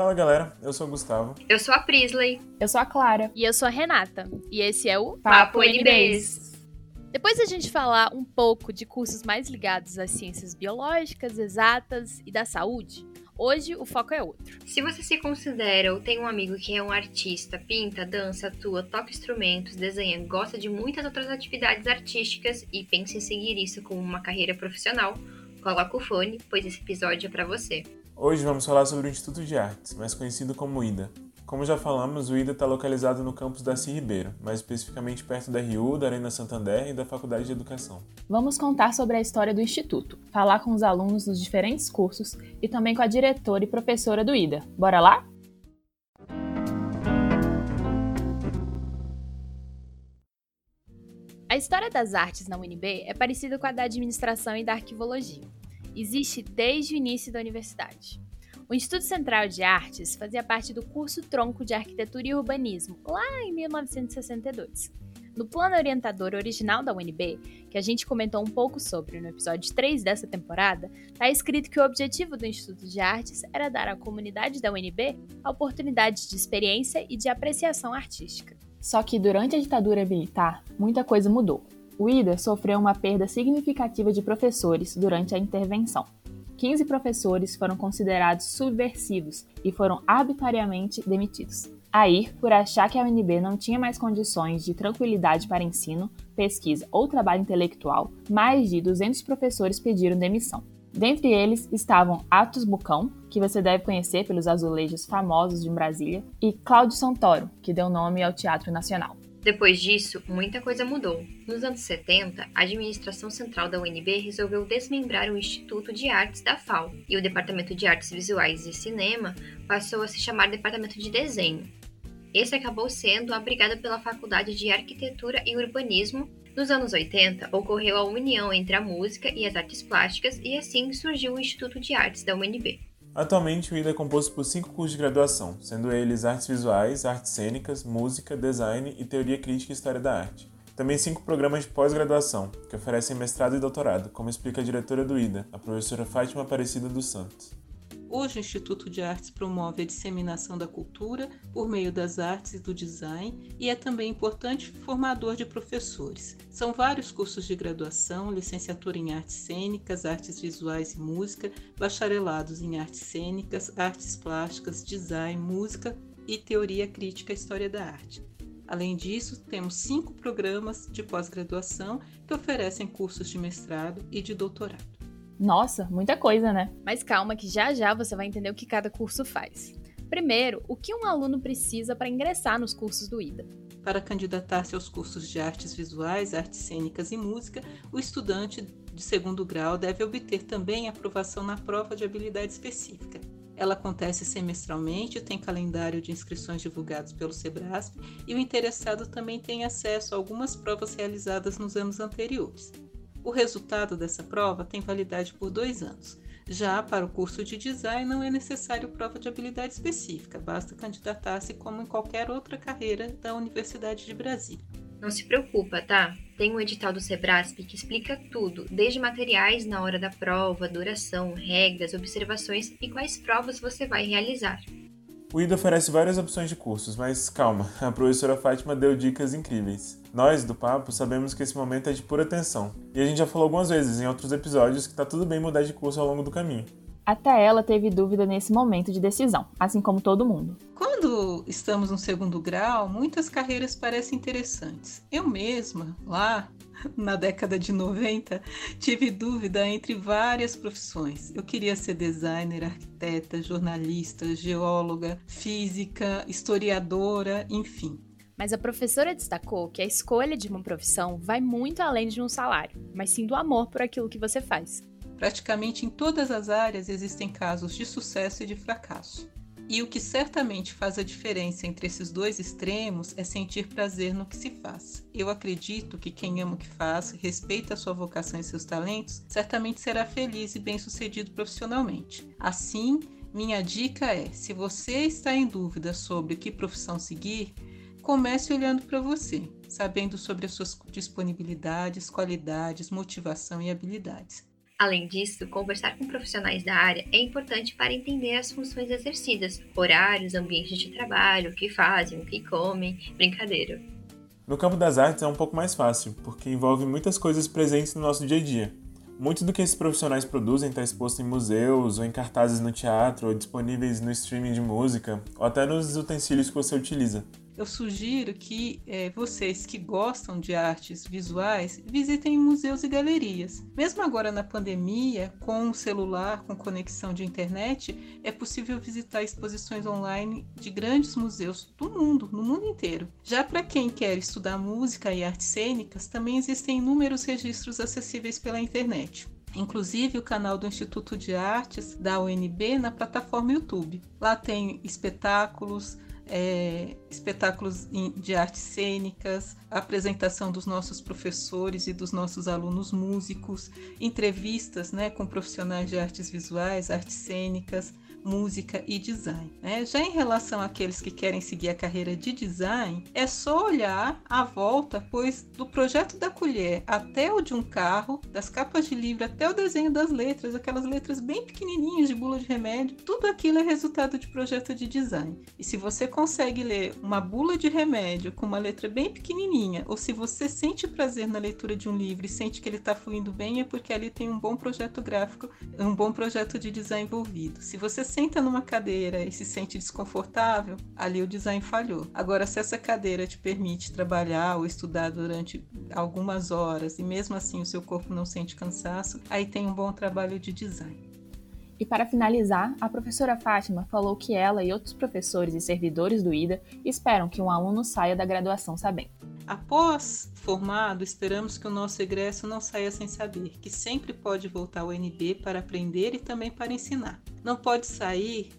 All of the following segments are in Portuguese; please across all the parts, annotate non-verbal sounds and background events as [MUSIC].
Fala galera, eu sou o Gustavo. Eu sou a Prisley. Eu sou a Clara. E eu sou a Renata. E esse é o Papo, Papo NBs. Depois da gente falar um pouco de cursos mais ligados às ciências biológicas, exatas e da saúde, Hoje o foco é outro. Se você se considera ou tem um amigo que é um artista, pinta, dança, atua, toca instrumentos, desenha, gosta de muitas outras atividades artísticas e pensa em seguir isso como uma carreira profissional, coloca o fone, pois esse episódio é para você. Hoje vamos falar sobre o Instituto de Artes, mais conhecido como IDA. Como já falamos, o IDA está localizado no campus da CI Ribeiro, mais especificamente perto da RU, da Arena Santander e da Faculdade de Educação. Vamos contar sobre a história do Instituto, falar com os alunos dos diferentes cursos e também com a diretora e professora do IDA. Bora lá? A história das artes na UNB é parecida com a da administração e da arquivologia. Existe desde o início da universidade. O Instituto Central de Artes fazia parte do curso tronco de Arquitetura e Urbanismo, lá em 1962. No plano orientador original da UNB, que a gente comentou um pouco sobre no episódio 3 dessa temporada, está escrito que o objetivo do Instituto de Artes era dar à comunidade da UNB a oportunidade de experiência e de apreciação artística. Só que durante a ditadura militar, muita coisa mudou. O IDA sofreu uma perda significativa de professores durante a intervenção. 15 professores foram considerados subversivos e foram arbitrariamente demitidos. Aí, por achar que a UNB não tinha mais condições de tranquilidade para ensino, pesquisa ou trabalho intelectual, mais de 200 professores pediram demissão. Dentre eles estavam Atos Bucão, que você deve conhecer pelos azulejos famosos de Brasília, e Cláudio Santoro, que deu nome ao Teatro Nacional. Depois disso, muita coisa mudou. Nos anos 70, a administração central da UNB resolveu desmembrar o Instituto de Artes da FAO, e o Departamento de Artes Visuais e Cinema passou a se chamar Departamento de Desenho. Esse acabou sendo abrigado pela Faculdade de Arquitetura e Urbanismo. Nos anos 80, ocorreu a união entre a música e as artes plásticas, e assim surgiu o Instituto de Artes da UNB. Atualmente, o IDA é composto por cinco cursos de graduação, sendo eles artes visuais, artes cênicas, música, design e teoria crítica e história da arte. Também cinco programas de pós-graduação, que oferecem mestrado e doutorado, como explica a diretora do IDA, a professora Fátima Aparecida dos Santos. Hoje, o Instituto de Artes promove a disseminação da cultura por meio das artes e do design e é também importante formador de professores. São vários cursos de graduação, licenciatura em artes cênicas, artes visuais e música, bacharelados em artes cênicas, artes plásticas, design, música e teoria crítica e história da arte. Além disso, temos cinco programas de pós-graduação que oferecem cursos de mestrado e de doutorado. Nossa, muita coisa, né? Mas calma que já já você vai entender o que cada curso faz. Primeiro, o que um aluno precisa para ingressar nos cursos do IDA? Para candidatar-se aos cursos de artes visuais, artes cênicas e música, o estudante de segundo grau deve obter também aprovação na prova de habilidade específica. Ela acontece semestralmente, tem calendário de inscrições divulgados pelo SEBRASP e o interessado também tem acesso a algumas provas realizadas nos anos anteriores. O resultado dessa prova tem validade por dois anos. Já para o curso de design não é necessário prova de habilidade específica, basta candidatar-se como em qualquer outra carreira da Universidade de Brasília. Não se preocupa, tá? Tem um edital do Sebrasp que explica tudo, desde materiais na hora da prova, duração, regras, observações e quais provas você vai realizar. O IDA oferece várias opções de cursos, mas calma, [LAUGHS] a professora Fátima deu dicas incríveis. Nós, do Papo, sabemos que esse momento é de pura tensão. E a gente já falou algumas vezes em outros episódios que tá tudo bem mudar de curso ao longo do caminho. Até ela teve dúvida nesse momento de decisão, assim como todo mundo. Quando estamos no segundo grau, muitas carreiras parecem interessantes. Eu mesma, lá [LAUGHS] na década de 90, tive dúvida entre várias profissões. Eu queria ser designer, arquiteta, jornalista, geóloga, física, historiadora, enfim. Mas a professora destacou que a escolha de uma profissão vai muito além de um salário, mas sim do amor por aquilo que você faz. Praticamente em todas as áreas existem casos de sucesso e de fracasso. E o que certamente faz a diferença entre esses dois extremos é sentir prazer no que se faz. Eu acredito que quem ama o que faz, respeita a sua vocação e seus talentos, certamente será feliz e bem-sucedido profissionalmente. Assim, minha dica é: se você está em dúvida sobre que profissão seguir, comece olhando para você, sabendo sobre as suas disponibilidades, qualidades, motivação e habilidades. Além disso, conversar com profissionais da área é importante para entender as funções exercidas, horários, ambientes de trabalho, o que fazem, o que comem, brincadeira. No campo das artes é um pouco mais fácil, porque envolve muitas coisas presentes no nosso dia a dia. Muito do que esses profissionais produzem está exposto em museus, ou em cartazes no teatro, ou disponíveis no streaming de música, ou até nos utensílios que você utiliza eu sugiro que é, vocês que gostam de artes visuais visitem museus e galerias. Mesmo agora na pandemia, com o celular, com conexão de internet, é possível visitar exposições online de grandes museus do mundo, no mundo inteiro. Já para quem quer estudar música e artes cênicas, também existem inúmeros registros acessíveis pela internet inclusive o canal do Instituto de Artes da UNB na plataforma YouTube. Lá tem espetáculos, é, espetáculos de artes cênicas, apresentação dos nossos professores e dos nossos alunos músicos, entrevistas né, com profissionais de artes visuais, artes cênicas, música e design. Né? Já em relação àqueles que querem seguir a carreira de design, é só olhar à volta, pois do projeto da colher até o de um carro, das capas de livro até o desenho das letras, aquelas letras bem pequenininhas de bula de remédio, tudo aquilo é resultado de projeto de design. E se você consegue ler uma bula de remédio com uma letra bem pequenininha, ou se você sente prazer na leitura de um livro e sente que ele está fluindo bem, é porque ali tem um bom projeto gráfico, um bom projeto de design envolvido. Se você senta numa cadeira e se sente desconfortável, ali o design falhou. Agora, se essa cadeira te permite trabalhar ou estudar durante algumas horas e mesmo assim o seu corpo não sente cansaço, aí tem um bom trabalho de design. E para finalizar, a professora Fátima falou que ela e outros professores e servidores do IDA esperam que um aluno saia da graduação sabendo. Após formado, esperamos que o nosso egresso não saia sem saber, que sempre pode voltar ao NB para aprender e também para ensinar. Não pode sair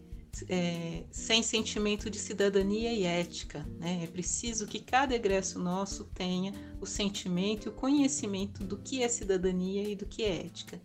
é, sem sentimento de cidadania e ética. Né? É preciso que cada egresso nosso tenha o sentimento e o conhecimento do que é cidadania e do que é ética.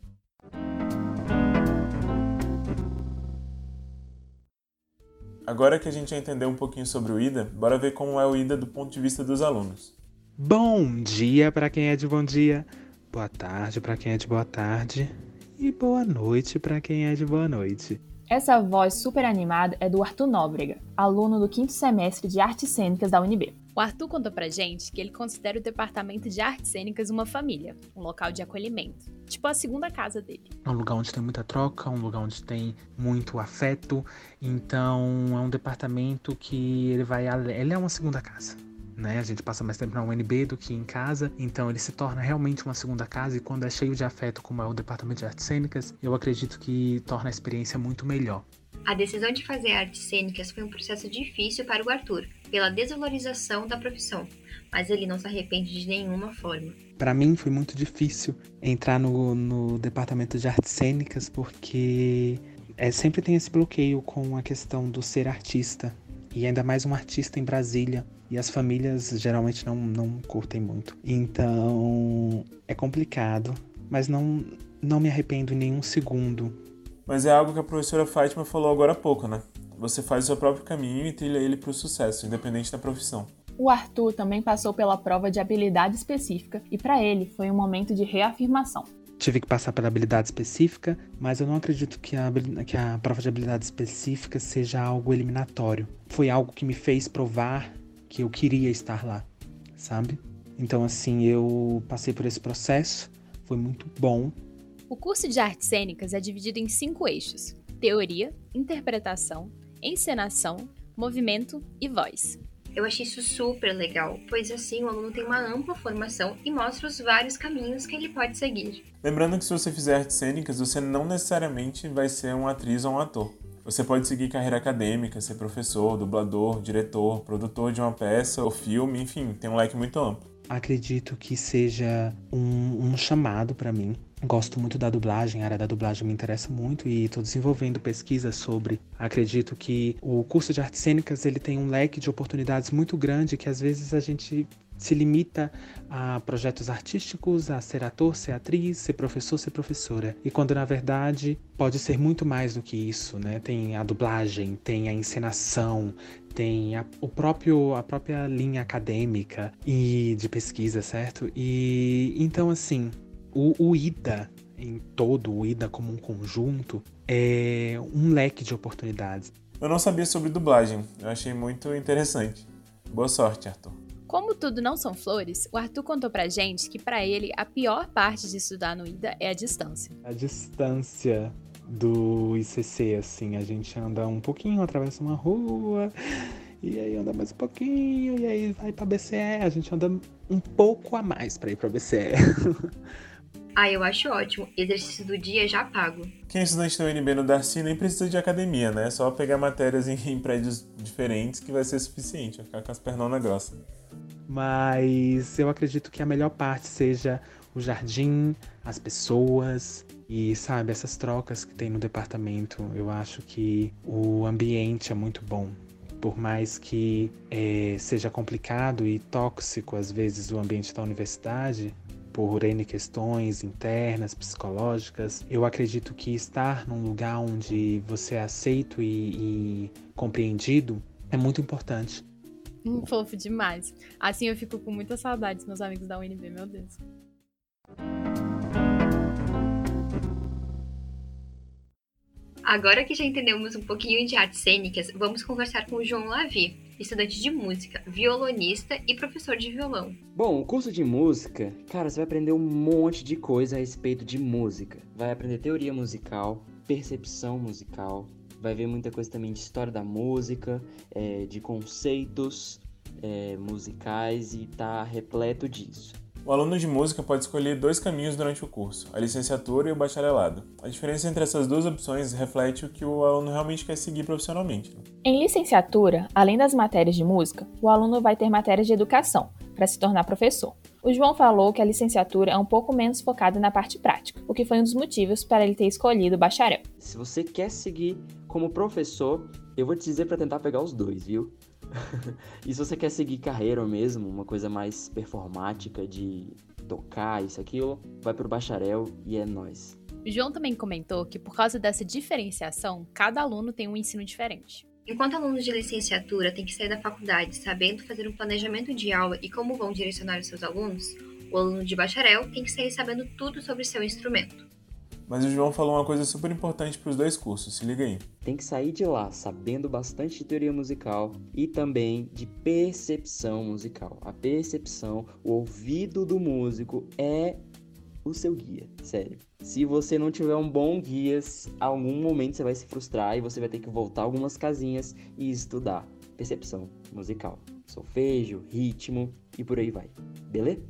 Agora que a gente já entendeu um pouquinho sobre o IDA, bora ver como é o IDA do ponto de vista dos alunos. Bom dia para quem é de bom dia, boa tarde para quem é de boa tarde e boa noite para quem é de boa noite. Essa voz super animada é do Arthur Nóbrega, aluno do quinto semestre de Artes Cênicas da UNB. O Arthur contou pra gente que ele considera o departamento de artes cênicas uma família, um local de acolhimento, tipo a segunda casa dele. É um lugar onde tem muita troca, um lugar onde tem muito afeto, então é um departamento que ele vai, ele é uma segunda casa. Né? A gente passa mais tempo na UNB do que em casa, então ele se torna realmente uma segunda casa e quando é cheio de afeto, como é o departamento de artes cênicas, eu acredito que torna a experiência muito melhor. A decisão de fazer artes cênicas foi um processo difícil para o Arthur, pela desvalorização da profissão, mas ele não se arrepende de nenhuma forma. Para mim foi muito difícil entrar no, no departamento de artes cênicas porque é, sempre tem esse bloqueio com a questão do ser artista e ainda mais um artista em Brasília. E as famílias geralmente não, não curtem muito. Então é complicado, mas não, não me arrependo em nenhum segundo mas é algo que a professora Fátima falou agora há pouco, né? Você faz o seu próprio caminho e trilha ele para o sucesso, independente da profissão. O Arthur também passou pela prova de habilidade específica e para ele foi um momento de reafirmação. Tive que passar pela habilidade específica, mas eu não acredito que a, que a prova de habilidade específica seja algo eliminatório. Foi algo que me fez provar que eu queria estar lá, sabe? Então, assim, eu passei por esse processo, foi muito bom, o curso de artes cênicas é dividido em cinco eixos: teoria, interpretação, encenação, movimento e voz. Eu achei isso super legal, pois assim o aluno tem uma ampla formação e mostra os vários caminhos que ele pode seguir. Lembrando que se você fizer artes cênicas, você não necessariamente vai ser uma atriz ou um ator. Você pode seguir carreira acadêmica, ser professor, dublador, diretor, produtor de uma peça ou filme, enfim, tem um leque muito amplo. Acredito que seja um, um chamado para mim Gosto muito da dublagem, a área da dublagem me interessa muito e estou desenvolvendo pesquisas sobre. Acredito que o curso de artes cênicas ele tem um leque de oportunidades muito grande que às vezes a gente se limita a projetos artísticos, a ser ator, ser atriz, ser professor, ser professora. E quando na verdade pode ser muito mais do que isso, né? Tem a dublagem, tem a encenação, tem a, o próprio a própria linha acadêmica e de pesquisa, certo? E então assim, o, o IDA em todo o IDA como um conjunto, é um leque de oportunidades. Eu não sabia sobre dublagem, eu achei muito interessante. Boa sorte, Arthur. Como tudo não são flores, o Arthur contou pra gente que para ele a pior parte de estudar no IDA é a distância. A distância do ICC, assim, a gente anda um pouquinho, atravessa uma rua, e aí anda mais um pouquinho, e aí vai pra BCE, a gente anda um pouco a mais pra ir pra BCE. [LAUGHS] Ah, eu acho ótimo. Exercício do dia já pago. Quem é estudante da UNB no Darcy nem precisa de academia, né? É só pegar matérias em, [LAUGHS] em prédios diferentes que vai ser suficiente, vai ficar com as pernonas grossas. Mas eu acredito que a melhor parte seja o jardim, as pessoas e, sabe, essas trocas que tem no departamento. Eu acho que o ambiente é muito bom. Por mais que é, seja complicado e tóxico às vezes o ambiente da universidade, por N questões internas, psicológicas. Eu acredito que estar num lugar onde você é aceito e, e compreendido é muito importante. Hum, [LAUGHS] fofo demais. Assim eu fico com muita saudade dos meus amigos da UNB, meu Deus. Agora que já entendemos um pouquinho de artes cênicas, vamos conversar com o João Lavi, estudante de música, violonista e professor de violão. Bom, o curso de música, cara, você vai aprender um monte de coisa a respeito de música. Vai aprender teoria musical, percepção musical, vai ver muita coisa também de história da música, é, de conceitos é, musicais e tá repleto disso. O aluno de música pode escolher dois caminhos durante o curso, a licenciatura e o bacharelado. A diferença entre essas duas opções reflete o que o aluno realmente quer seguir profissionalmente. Né? Em licenciatura, além das matérias de música, o aluno vai ter matérias de educação, para se tornar professor. O João falou que a licenciatura é um pouco menos focada na parte prática, o que foi um dos motivos para ele ter escolhido o bacharel. Se você quer seguir como professor, eu vou te dizer para tentar pegar os dois, viu? [LAUGHS] e se você quer seguir carreira mesmo, uma coisa mais performática de tocar isso aquilo, vai pro bacharel e é nós. João também comentou que por causa dessa diferenciação, cada aluno tem um ensino diferente. Enquanto alunos de licenciatura têm que sair da faculdade sabendo fazer um planejamento de aula e como vão direcionar os seus alunos, o aluno de bacharel tem que sair sabendo tudo sobre seu instrumento. Mas o João falou uma coisa super importante para os dois cursos, se liga aí. Tem que sair de lá sabendo bastante de teoria musical e também de percepção musical. A percepção, o ouvido do músico é o seu guia, sério. Se você não tiver um bom guia, algum momento você vai se frustrar e você vai ter que voltar algumas casinhas e estudar percepção musical, solfejo, ritmo e por aí vai. Beleza?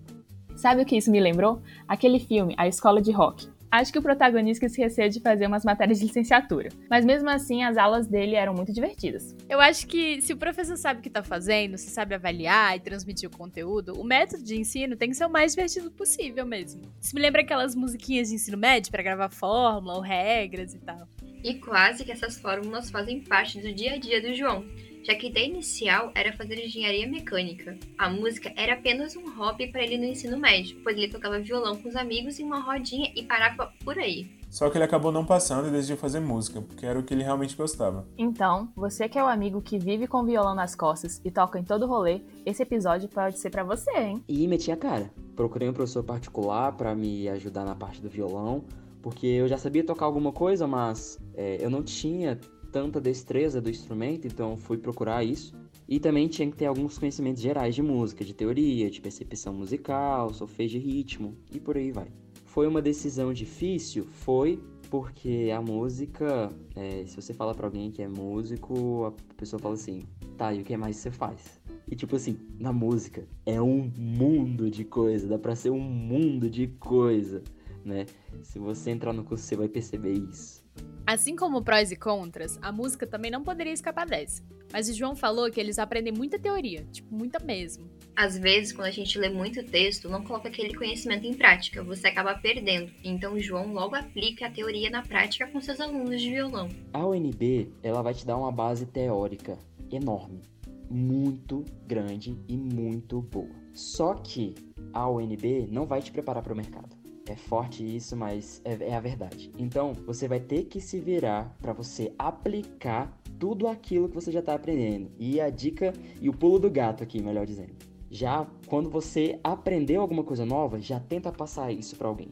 Sabe o que isso me lembrou? Aquele filme, A Escola de Rock. Acho que o protagonista esqueceu de fazer umas matérias de licenciatura, mas mesmo assim as aulas dele eram muito divertidas. Eu acho que se o professor sabe o que está fazendo, se sabe avaliar e transmitir o conteúdo, o método de ensino tem que ser o mais divertido possível mesmo. Isso me lembra aquelas musiquinhas de ensino médio para gravar fórmula ou regras e tal. E quase que essas fórmulas fazem parte do dia a dia do João já que a ideia inicial era fazer engenharia mecânica. A música era apenas um hobby para ele no ensino médio, pois ele tocava violão com os amigos em uma rodinha e parava por aí. Só que ele acabou não passando e decidiu fazer música, porque era o que ele realmente gostava. Então, você que é o amigo que vive com violão nas costas e toca em todo rolê, esse episódio pode ser para você, hein? E meti a cara. Procurei um professor particular para me ajudar na parte do violão, porque eu já sabia tocar alguma coisa, mas é, eu não tinha tanta destreza do instrumento, então fui procurar isso. E também tinha que ter alguns conhecimentos gerais de música, de teoria, de percepção musical, solfejo de ritmo e por aí vai. Foi uma decisão difícil? Foi, porque a música, é, se você fala para alguém que é músico, a pessoa fala assim: tá, e o que mais você faz? E tipo assim, na música é um mundo de coisa, dá pra ser um mundo de coisa, né? Se você entrar no curso, você vai perceber isso. Assim como prós e contras, a música também não poderia escapar dessa. Mas o João falou que eles aprendem muita teoria, tipo, muita mesmo. Às vezes, quando a gente lê muito texto, não coloca aquele conhecimento em prática, você acaba perdendo. Então o João logo aplica a teoria na prática com seus alunos de violão. A UNB, ela vai te dar uma base teórica enorme, muito grande e muito boa. Só que a UNB não vai te preparar para o mercado. É forte isso, mas é, é a verdade. Então, você vai ter que se virar para você aplicar tudo aquilo que você já está aprendendo. E a dica e o pulo do gato aqui, melhor dizendo. Já quando você aprendeu alguma coisa nova, já tenta passar isso para alguém.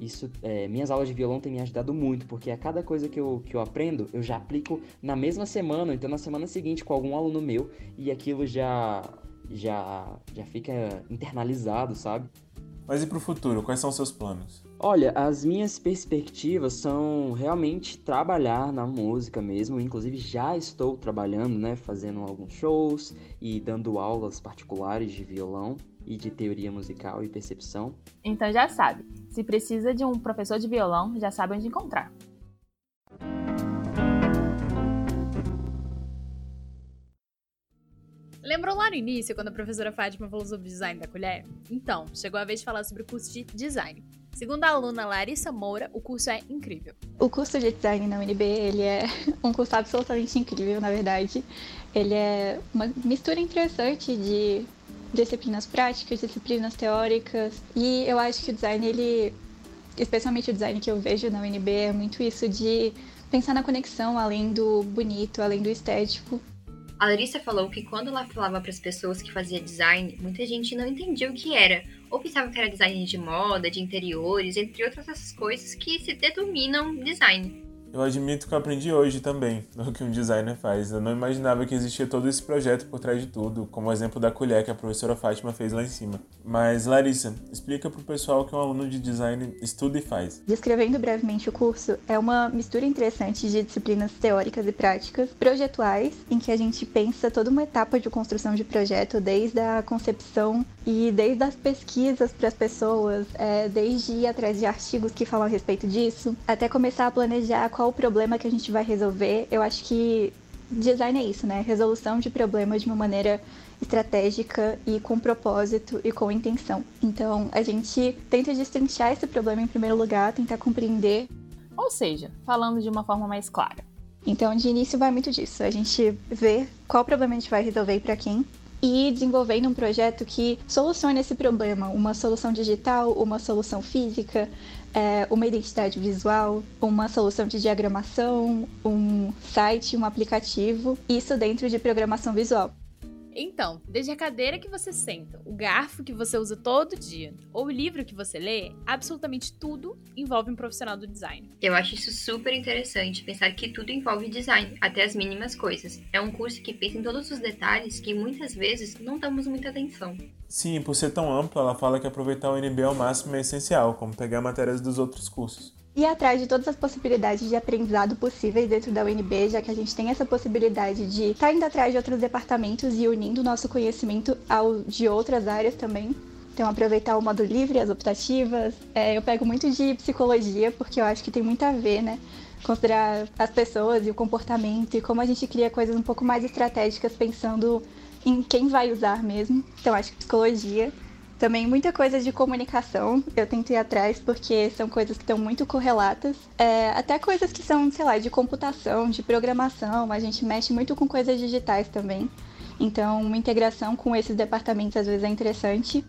Isso, é, minhas aulas de violão têm me ajudado muito, porque a cada coisa que eu, que eu aprendo, eu já aplico na mesma semana, então na semana seguinte com algum aluno meu, e aquilo já já já fica internalizado, sabe? Mas e para o futuro, quais são os seus planos? Olha, as minhas perspectivas são realmente trabalhar na música mesmo. Inclusive, já estou trabalhando, né? Fazendo alguns shows e dando aulas particulares de violão e de teoria musical e percepção. Então já sabe, se precisa de um professor de violão, já sabe onde encontrar. Lembrou lá no início, quando a professora Fátima falou sobre o design da colher? Então, chegou a vez de falar sobre o curso de design. Segundo a aluna Larissa Moura, o curso é incrível. O curso de design na UNB, ele é [LAUGHS] um curso absolutamente incrível, na verdade. Ele é uma mistura interessante de disciplinas práticas, disciplinas teóricas. E eu acho que o design, ele, especialmente o design que eu vejo na UNB, é muito isso de pensar na conexão além do bonito, além do estético. A Larissa falou que quando ela falava para as pessoas que fazia design, muita gente não entendia o que era, ou pensava que era design de moda, de interiores, entre outras essas coisas que se denominam design. Eu admito que eu aprendi hoje também [LAUGHS] o que um designer faz. Eu não imaginava que existia todo esse projeto por trás de tudo, como o exemplo da colher que a professora Fátima fez lá em cima. Mas, Larissa, explica para o pessoal que um aluno de design estuda e faz. Descrevendo brevemente o curso, é uma mistura interessante de disciplinas teóricas e práticas, projetuais, em que a gente pensa toda uma etapa de construção de projeto, desde a concepção e desde as pesquisas para as pessoas, é, desde ir atrás de artigos que falam a respeito disso, até começar a planejar qual o problema que a gente vai resolver. Eu acho que design é isso, né? Resolução de problemas de uma maneira estratégica e com propósito e com intenção. Então, a gente tenta destrinchar esse problema em primeiro lugar, tentar compreender. Ou seja, falando de uma forma mais clara. Então, de início vai muito disso. A gente vê qual problema a gente vai resolver e para quem, e desenvolvendo um projeto que solucione esse problema, uma solução digital, uma solução física, é, uma identidade visual, uma solução de diagramação, um site, um aplicativo, isso dentro de programação visual. Então, desde a cadeira que você senta, o garfo que você usa todo dia, ou o livro que você lê, absolutamente tudo envolve um profissional do design. Eu acho isso super interessante, pensar que tudo envolve design, até as mínimas coisas. É um curso que pensa em todos os detalhes que muitas vezes não damos muita atenção. Sim, por ser tão amplo, ela fala que aproveitar o NB ao máximo é essencial, como pegar matérias dos outros cursos ir atrás de todas as possibilidades de aprendizado possíveis dentro da UNB, já que a gente tem essa possibilidade de estar tá indo atrás de outros departamentos e unindo o nosso conhecimento ao de outras áreas também. Então, aproveitar o modo livre, as optativas. É, eu pego muito de psicologia, porque eu acho que tem muito a ver, né? Considerar as pessoas e o comportamento e como a gente cria coisas um pouco mais estratégicas pensando em quem vai usar mesmo. Então, acho que psicologia. Também muita coisa de comunicação eu tento ir atrás porque são coisas que estão muito correlatas. É, até coisas que são, sei lá, de computação, de programação, a gente mexe muito com coisas digitais também. Então, uma integração com esses departamentos às vezes é interessante.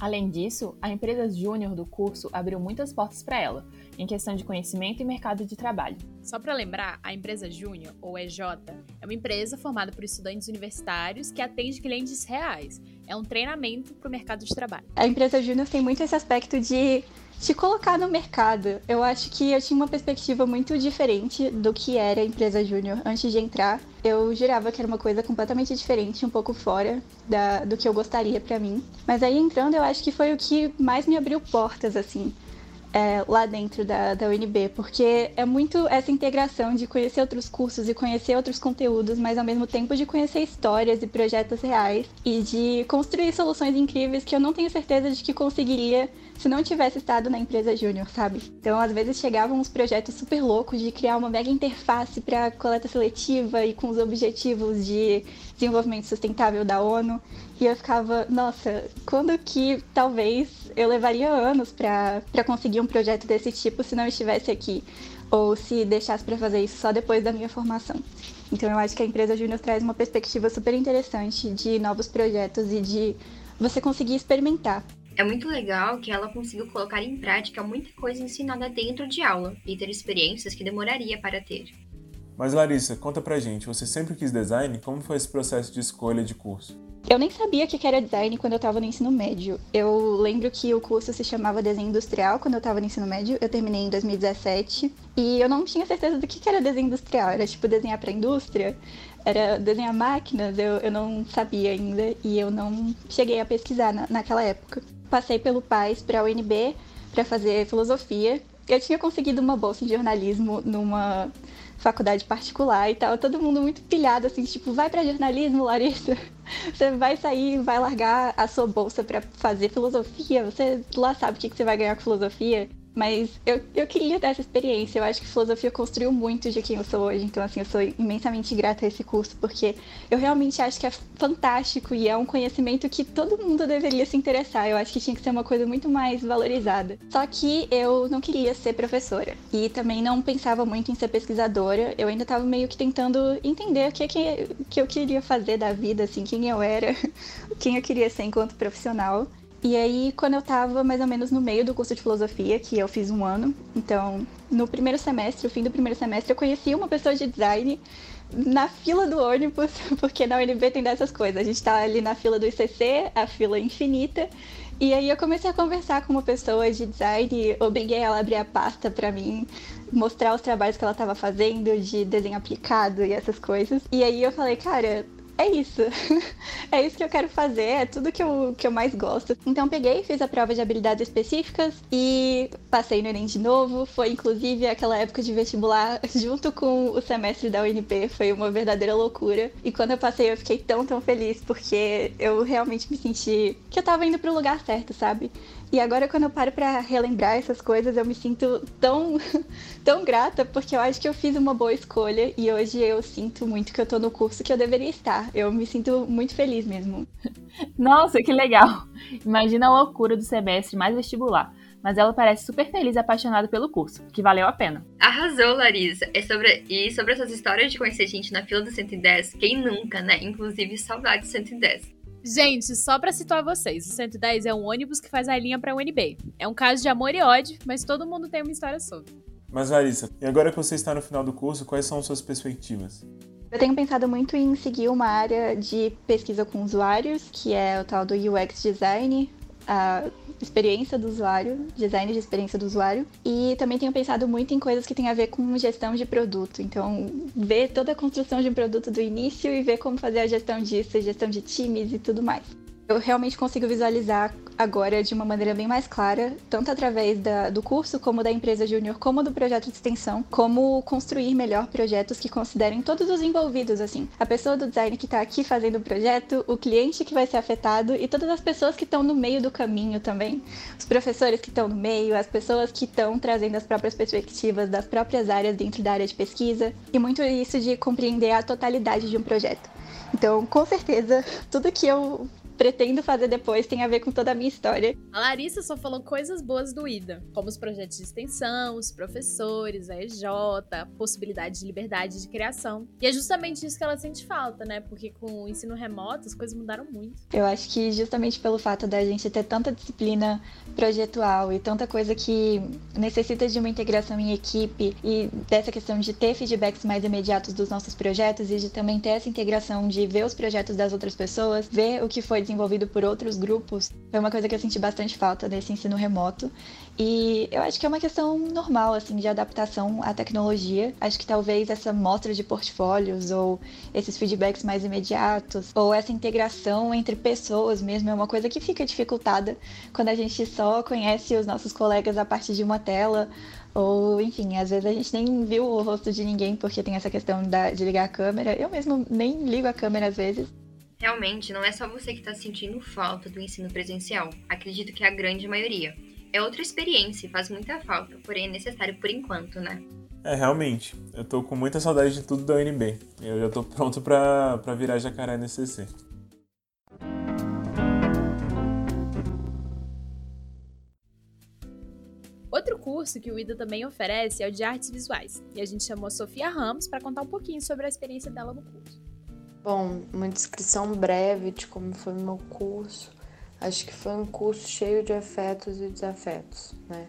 Além disso, a empresa júnior do curso abriu muitas portas para ela, em questão de conhecimento e mercado de trabalho. Só para lembrar, a empresa Júnior, ou EJ, é uma empresa formada por estudantes universitários que atende clientes reais. É um treinamento para o mercado de trabalho. A empresa Júnior tem muito esse aspecto de te colocar no mercado. Eu acho que eu tinha uma perspectiva muito diferente do que era a empresa Júnior antes de entrar. Eu jurava que era uma coisa completamente diferente, um pouco fora da, do que eu gostaria para mim. Mas aí entrando, eu acho que foi o que mais me abriu portas, assim é, lá dentro da, da UNB, porque é muito essa integração de conhecer outros cursos e conhecer outros conteúdos, mas ao mesmo tempo de conhecer histórias e projetos reais e de construir soluções incríveis que eu não tenho certeza de que conseguiria se não tivesse estado na empresa júnior, sabe? Então, às vezes chegavam uns projetos super loucos de criar uma mega interface para coleta seletiva e com os objetivos de desenvolvimento sustentável da ONU. E eu ficava, nossa, quando que talvez eu levaria anos para conseguir um projeto desse tipo se não estivesse aqui? Ou se deixasse para fazer isso só depois da minha formação. Então eu acho que a empresa Júnior traz uma perspectiva super interessante de novos projetos e de você conseguir experimentar. É muito legal que ela conseguiu colocar em prática muita coisa ensinada dentro de aula e ter experiências que demoraria para ter. Mas Larissa, conta pra gente, você sempre quis design? Como foi esse processo de escolha de curso? Eu nem sabia o que era design quando eu estava no ensino médio. Eu lembro que o curso se chamava Desenho Industrial quando eu estava no ensino médio. Eu terminei em 2017 e eu não tinha certeza do que era desenho industrial. Era tipo desenhar para indústria, era desenhar máquinas. Eu, eu não sabia ainda e eu não cheguei a pesquisar na, naquela época. Passei pelo PAIS para a UNB para fazer filosofia. Eu tinha conseguido uma bolsa em jornalismo numa faculdade particular e tal, todo mundo muito pilhado, assim, tipo, vai para jornalismo, Larissa. [LAUGHS] Você vai sair, vai largar a sua bolsa para fazer filosofia, você lá sabe o que, que você vai ganhar com filosofia. Mas eu, eu queria ter essa experiência. Eu acho que filosofia construiu muito de quem eu sou hoje. Então, assim, eu sou imensamente grata a esse curso, porque eu realmente acho que é fantástico e é um conhecimento que todo mundo deveria se interessar. Eu acho que tinha que ser uma coisa muito mais valorizada. Só que eu não queria ser professora. E também não pensava muito em ser pesquisadora. Eu ainda estava meio que tentando entender o que, que, que eu queria fazer da vida, assim, quem eu era, [LAUGHS] quem eu queria ser enquanto profissional. E aí, quando eu tava mais ou menos no meio do curso de filosofia, que eu fiz um ano, então, no primeiro semestre, o fim do primeiro semestre, eu conheci uma pessoa de design na fila do ônibus, [LAUGHS] porque na UNB tem dessas coisas. A gente tá ali na fila do ICC, a fila infinita. E aí eu comecei a conversar com uma pessoa de design, obriguei ela a abrir a pasta para mim, mostrar os trabalhos que ela estava fazendo de desenho aplicado e essas coisas. E aí eu falei, cara, é isso. [LAUGHS] é isso que eu quero fazer, é tudo que eu, que eu mais gosto. Então peguei, fiz a prova de habilidades específicas e passei no Enem de novo. Foi inclusive aquela época de vestibular [LAUGHS] junto com o semestre da UNP. Foi uma verdadeira loucura. E quando eu passei, eu fiquei tão, tão feliz porque eu realmente me senti que eu tava indo pro lugar certo, sabe? E agora, quando eu paro para relembrar essas coisas, eu me sinto tão, [LAUGHS] tão grata, porque eu acho que eu fiz uma boa escolha e hoje eu sinto muito que eu tô no curso que eu deveria estar. Eu me sinto muito feliz mesmo. [LAUGHS] Nossa, que legal! Imagina a loucura do semestre mais vestibular. Mas ela parece super feliz e apaixonada pelo curso, que valeu a pena. Arrasou, Larissa! É sobre... E sobre essas histórias de conhecer gente na fila do 110, quem nunca, né? Inclusive, saudade do 110. Gente, só para situar vocês, o 110 é um ônibus que faz a linha para UNB. É um caso de amor e ódio, mas todo mundo tem uma história sobre. Mas Larissa, e agora que você está no final do curso, quais são suas perspectivas? Eu tenho pensado muito em seguir uma área de pesquisa com usuários, que é o tal do UX Design, a experiência do usuário, design de experiência do usuário. E também tenho pensado muito em coisas que têm a ver com gestão de produto. Então, ver toda a construção de um produto do início e ver como fazer a gestão disso, gestão de times e tudo mais eu realmente consigo visualizar agora de uma maneira bem mais clara, tanto através da, do curso, como da empresa júnior, como do projeto de extensão, como construir melhor projetos que considerem todos os envolvidos, assim. A pessoa do design que está aqui fazendo o projeto, o cliente que vai ser afetado e todas as pessoas que estão no meio do caminho também. Os professores que estão no meio, as pessoas que estão trazendo as próprias perspectivas das próprias áreas dentro da área de pesquisa. E muito isso de compreender a totalidade de um projeto. Então, com certeza, tudo que eu pretendo fazer depois tem a ver com toda a minha história. A Larissa só falou coisas boas do IDA, como os projetos de extensão, os professores, a EJ, a possibilidade de liberdade de criação. E é justamente isso que ela sente falta, né? Porque com o ensino remoto as coisas mudaram muito. Eu acho que justamente pelo fato da gente ter tanta disciplina projetual e tanta coisa que necessita de uma integração em equipe e dessa questão de ter feedbacks mais imediatos dos nossos projetos e de também ter essa integração de ver os projetos das outras pessoas, ver o que foi desenvolvido por outros grupos, foi uma coisa que eu senti bastante falta desse ensino remoto. E eu acho que é uma questão normal, assim, de adaptação à tecnologia. Acho que talvez essa mostra de portfólios ou esses feedbacks mais imediatos, ou essa integração entre pessoas mesmo, é uma coisa que fica dificultada quando a gente só conhece os nossos colegas a partir de uma tela ou, enfim, às vezes a gente nem viu o rosto de ninguém porque tem essa questão da, de ligar a câmera. Eu mesmo nem ligo a câmera às vezes. Realmente, não é só você que está sentindo falta do ensino presencial. Acredito que é a grande maioria. É outra experiência e faz muita falta, porém é necessário por enquanto, né? É, realmente. Eu tô com muita saudade de tudo da UNB. Eu já tô pronto pra, pra virar jacaré nesse CC. Outro curso que o IDA também oferece é o de artes visuais, e a gente chamou a Sofia Ramos para contar um pouquinho sobre a experiência dela no curso. Bom, uma descrição breve de como foi meu curso. Acho que foi um curso cheio de afetos e desafetos, né?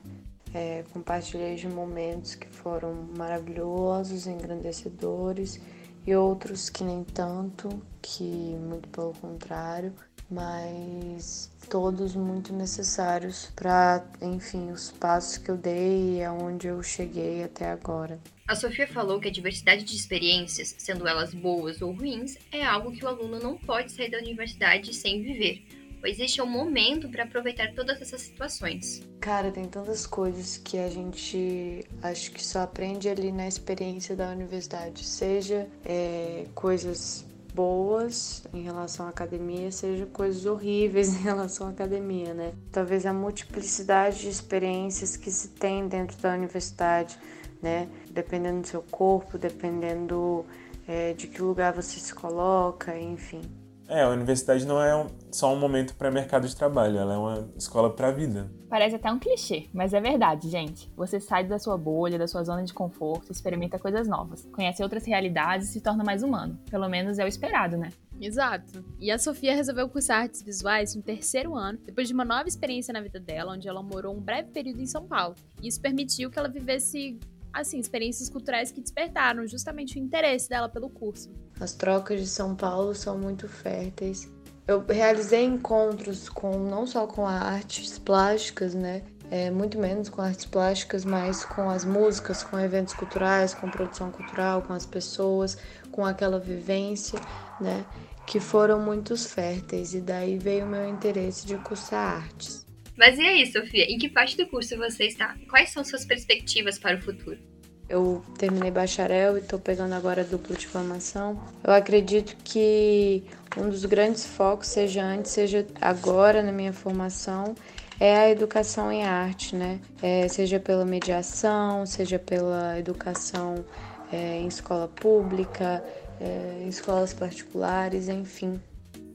É, compartilhei de momentos que foram maravilhosos, engrandecedores e outros que nem tanto, que muito pelo contrário, mas todos muito necessários para, enfim, os passos que eu dei e aonde eu cheguei até agora. A Sofia falou que a diversidade de experiências, sendo elas boas ou ruins, é algo que o aluno não pode sair da universidade sem viver, pois este é o momento para aproveitar todas essas situações. Cara, tem tantas coisas que a gente acho que só aprende ali na experiência da universidade, seja é, coisas boas em relação à academia, seja coisas horríveis [LAUGHS] em relação à academia, né? Talvez a multiplicidade de experiências que se tem dentro da universidade, né? Dependendo do seu corpo, dependendo é, de que lugar você se coloca, enfim. É, a universidade não é só um momento para mercado de trabalho, ela é uma escola para a vida. Parece até um clichê, mas é verdade, gente. Você sai da sua bolha, da sua zona de conforto, experimenta coisas novas, conhece outras realidades e se torna mais humano. Pelo menos é o esperado, né? Exato. E a Sofia resolveu cursar artes visuais no terceiro ano, depois de uma nova experiência na vida dela, onde ela morou um breve período em São Paulo. E isso permitiu que ela vivesse assim, experiências culturais que despertaram justamente o interesse dela pelo curso. As trocas de São Paulo são muito férteis. Eu realizei encontros com não só com artes plásticas, né? É, muito menos com artes plásticas, mas com as músicas, com eventos culturais, com produção cultural, com as pessoas, com aquela vivência, né? Que foram muito férteis e daí veio o meu interesse de cursar artes. Mas e aí, Sofia? Em que parte do curso você está? Quais são suas perspectivas para o futuro? Eu terminei bacharel e estou pegando agora dupla de formação. Eu acredito que um dos grandes focos, seja antes, seja agora na minha formação, é a educação em arte, né? É, seja pela mediação, seja pela educação é, em escola pública, é, em escolas particulares, enfim.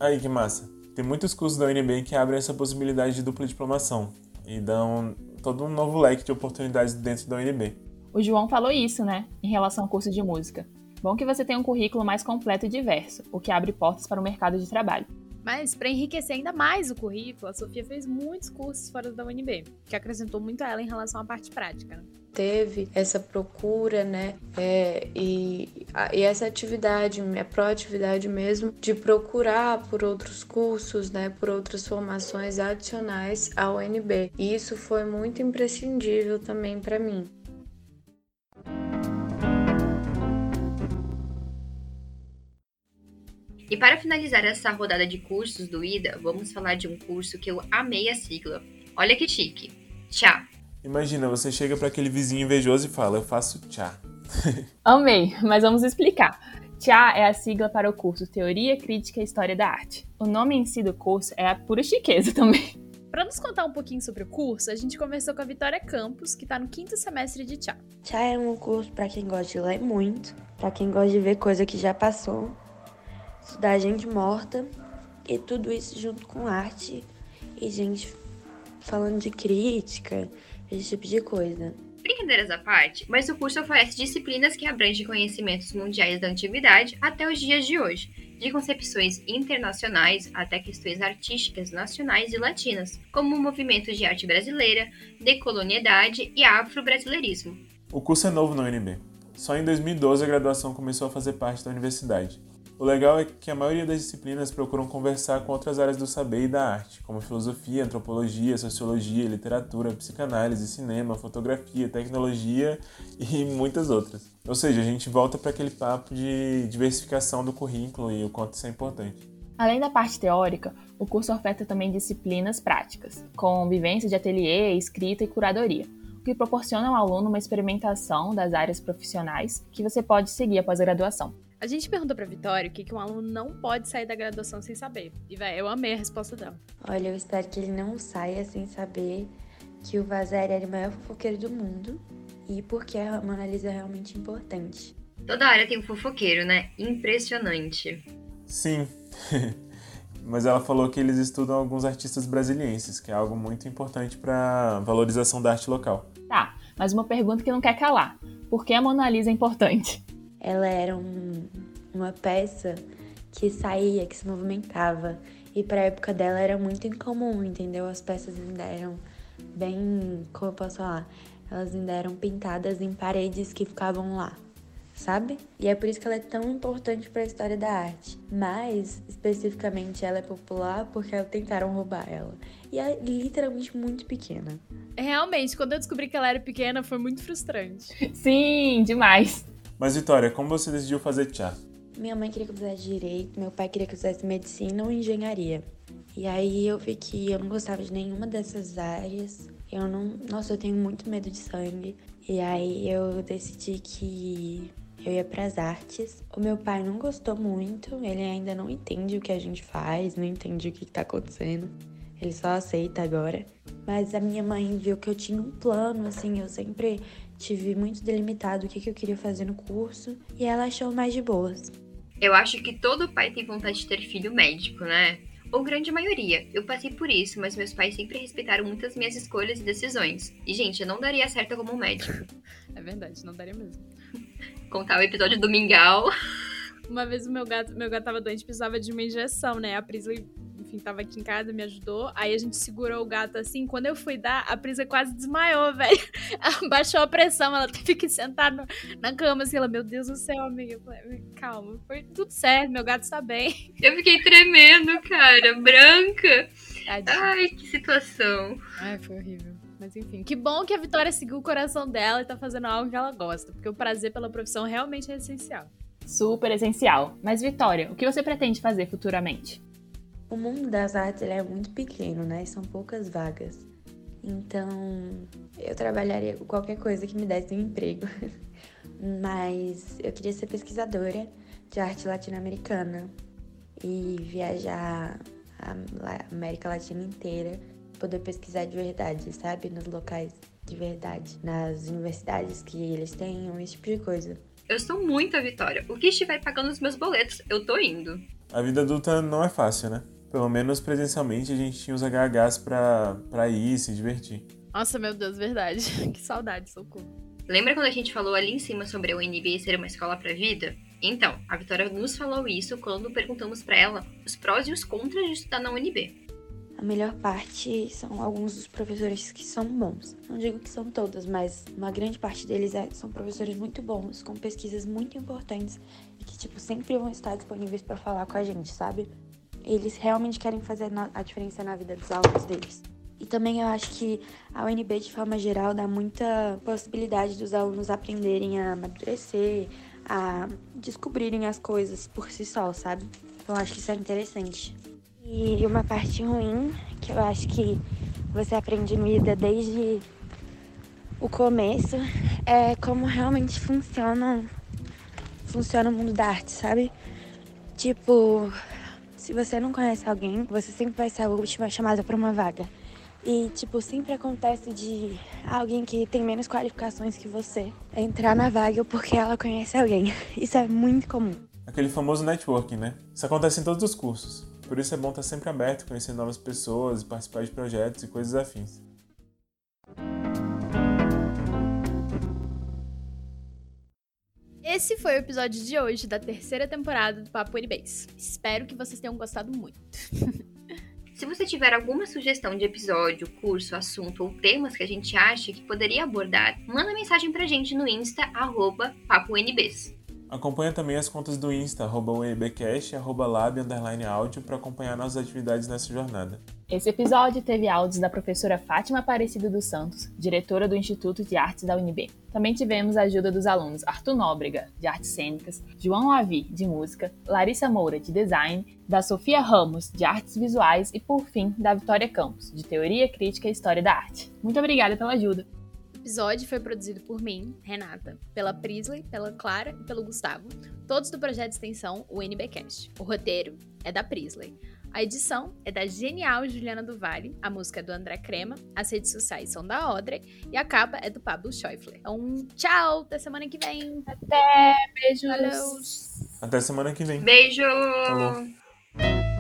Aí, que massa. Tem muitos cursos da UNB que abrem essa possibilidade de dupla diplomação e dão todo um novo leque de oportunidades dentro da UNB. O João falou isso, né, em relação ao curso de música. Bom que você tem um currículo mais completo e diverso, o que abre portas para o mercado de trabalho. Mas, para enriquecer ainda mais o currículo, a Sofia fez muitos cursos fora da UNB, que acrescentou muito a ela em relação à parte prática. Né? teve essa procura, né? É, e, e essa atividade, a proatividade mesmo, de procurar por outros cursos, né? Por outras formações adicionais ao UNB. E isso foi muito imprescindível também para mim. E para finalizar essa rodada de cursos do IDA, vamos falar de um curso que eu amei a sigla. Olha que chique. Tchá. Imagina, você chega para aquele vizinho invejoso e fala: Eu faço tchá. [LAUGHS] Amei, mas vamos explicar. TIA é a sigla para o curso Teoria, Crítica e História da Arte. O nome em si do curso é a pura chiqueza também. [LAUGHS] Para nos contar um pouquinho sobre o curso, a gente conversou com a Vitória Campos, que está no quinto semestre de TIA. TIA é um curso para quem gosta de ler muito, para quem gosta de ver coisa que já passou, estudar gente morta e tudo isso junto com arte e gente falando de crítica, esse tipo de coisa. Brincadeiras à parte, mas o curso oferece disciplinas que abrangem conhecimentos mundiais da antiguidade até os dias de hoje, de concepções internacionais até questões artísticas nacionais e latinas, como movimentos de arte brasileira, decolonialidade e afro-brasileirismo. O curso é novo na UNB. Só em 2012 a graduação começou a fazer parte da universidade. O legal é que a maioria das disciplinas procuram conversar com outras áreas do saber e da arte, como filosofia, antropologia, sociologia, literatura, psicanálise, cinema, fotografia, tecnologia e muitas outras. Ou seja, a gente volta para aquele papo de diversificação do currículo e o quanto isso é importante. Além da parte teórica, o curso oferta também disciplinas práticas, com vivência de ateliê, escrita e curadoria, o que proporciona ao aluno uma experimentação das áreas profissionais que você pode seguir após a graduação. A gente perguntou pra Vitória o que, que um aluno não pode sair da graduação sem saber. E, velho, eu amei a resposta dela. Olha, eu espero que ele não saia sem saber que o Vazari era o maior fofoqueiro do mundo e porque a Mona Lisa é realmente importante. Toda área tem um fofoqueiro, né? Impressionante. Sim. [LAUGHS] Mas ela falou que eles estudam alguns artistas brasilienses, que é algo muito importante para valorização da arte local. Tá, mas uma pergunta que não quer calar. Por que a Mona Lisa é importante? Ela era um, uma peça que saía, que se movimentava. E para a época dela era muito incomum, entendeu? As peças ainda eram bem, como eu posso falar, elas ainda eram pintadas em paredes que ficavam lá, sabe? E é por isso que ela é tão importante para a história da arte. Mas, especificamente, ela é popular porque tentaram roubar ela. E é literalmente muito pequena. Realmente, quando eu descobri que ela era pequena, foi muito frustrante. Sim, demais. Mas, Vitória, como você decidiu fazer chá? Minha mãe queria que eu fizesse direito, meu pai queria que eu fizesse medicina ou engenharia. E aí eu vi que eu não gostava de nenhuma dessas áreas. Eu não. Nossa, eu tenho muito medo de sangue. E aí eu decidi que eu ia para as artes. O meu pai não gostou muito, ele ainda não entende o que a gente faz, não entende o que está acontecendo. Ele só aceita agora. Mas a minha mãe viu que eu tinha um plano, assim, eu sempre tive muito delimitado o que, que eu queria fazer no curso, e ela achou mais de boas. Eu acho que todo pai tem vontade de ter filho médico, né? Ou grande maioria. Eu passei por isso, mas meus pais sempre respeitaram muitas minhas escolhas e decisões. E, gente, eu não daria certo como médico. [LAUGHS] É verdade, não daria mesmo. Contar o episódio do Mingau. Uma vez o meu gato, meu gato tava doente, precisava de uma injeção, né? A Prisley enfim, tava aqui em casa, me ajudou. Aí a gente segurou o gato assim. Quando eu fui dar, a Prisa quase desmaiou, [LAUGHS] velho. Ela baixou a pressão, ela teve que sentar no, na cama assim. Ela, meu Deus do céu, amiga. Eu falei, calma, foi tudo certo, meu gato está bem. [LAUGHS] Eu fiquei tremendo, cara, branca. Ai, que situação. Ai, foi horrível. Mas enfim, que bom que a Vitória seguiu o coração dela e tá fazendo algo que ela gosta, porque o prazer pela profissão realmente é essencial. Super essencial. Mas Vitória, o que você pretende fazer futuramente? O mundo das artes é muito pequeno, né? São poucas vagas. Então, eu trabalharia com qualquer coisa que me desse um emprego. [LAUGHS] Mas eu queria ser pesquisadora de arte latino-americana e viajar a América Latina inteira, poder pesquisar de verdade, sabe? Nos locais de verdade, nas universidades que eles tenham, esse tipo de coisa. Eu sou muito a Vitória. O que estiver pagando os meus boletos, eu tô indo. A vida adulta não é fácil, né? Pelo menos presencialmente a gente tinha os HHs pra, pra ir se divertir. Nossa, meu Deus, verdade. [LAUGHS] que saudade, socorro. Lembra quando a gente falou ali em cima sobre a UNB ser uma escola pra vida? Então, a Vitória nos falou isso quando perguntamos para ela os prós e os contras de estudar na UNB. A melhor parte são alguns dos professores que são bons. Não digo que são todos, mas uma grande parte deles é, são professores muito bons, com pesquisas muito importantes e que, tipo, sempre vão estar disponíveis para falar com a gente, sabe? Eles realmente querem fazer a diferença na vida dos alunos deles. E também eu acho que a UNB, de forma geral, dá muita possibilidade dos alunos aprenderem a amadurecer, a descobrirem as coisas por si só, sabe? Eu acho que isso é interessante. E uma parte ruim, que eu acho que você aprende no IDA desde o começo, é como realmente funciona, funciona o mundo da arte, sabe? Tipo, se você não conhece alguém, você sempre vai ser a última chamada para uma vaga. E, tipo, sempre acontece de alguém que tem menos qualificações que você entrar na vaga porque ela conhece alguém. [LAUGHS] Isso é muito comum. Aquele famoso networking, né? Isso acontece em todos os cursos. Por isso é bom estar sempre aberto, conhecer novas pessoas, participar de projetos e coisas afins. Esse foi o episódio de hoje da terceira temporada do Papo Unibase. Espero que vocês tenham gostado muito. [LAUGHS] Se você tiver alguma sugestão de episódio, curso, assunto ou temas que a gente acha que poderia abordar, manda mensagem pra gente no Insta, arroba PapoNBs. Acompanhe também as contas do Insta, arroba UEBcast, arroba lab, underline áudio, para acompanhar nossas atividades nessa jornada. Esse episódio teve áudios da professora Fátima Aparecida dos Santos, diretora do Instituto de Artes da UNB. Também tivemos a ajuda dos alunos Arthur Nóbrega, de Artes Cênicas, João Lavi, de Música, Larissa Moura, de Design, da Sofia Ramos, de Artes Visuais e, por fim, da Vitória Campos, de Teoria, Crítica e História da Arte. Muito obrigada pela ajuda! episódio foi produzido por mim, Renata, pela Prisley, pela Clara e pelo Gustavo, todos do projeto de extensão UNBcast. O roteiro é da Prisley. A edição é da genial Juliana do Vale, a música é do André Crema, as redes sociais são da Audrey e a capa é do Pablo Schäufler. Então, tchau, até semana que vem. Até, beijos. Valeu. Até semana que vem. Beijo. Falou.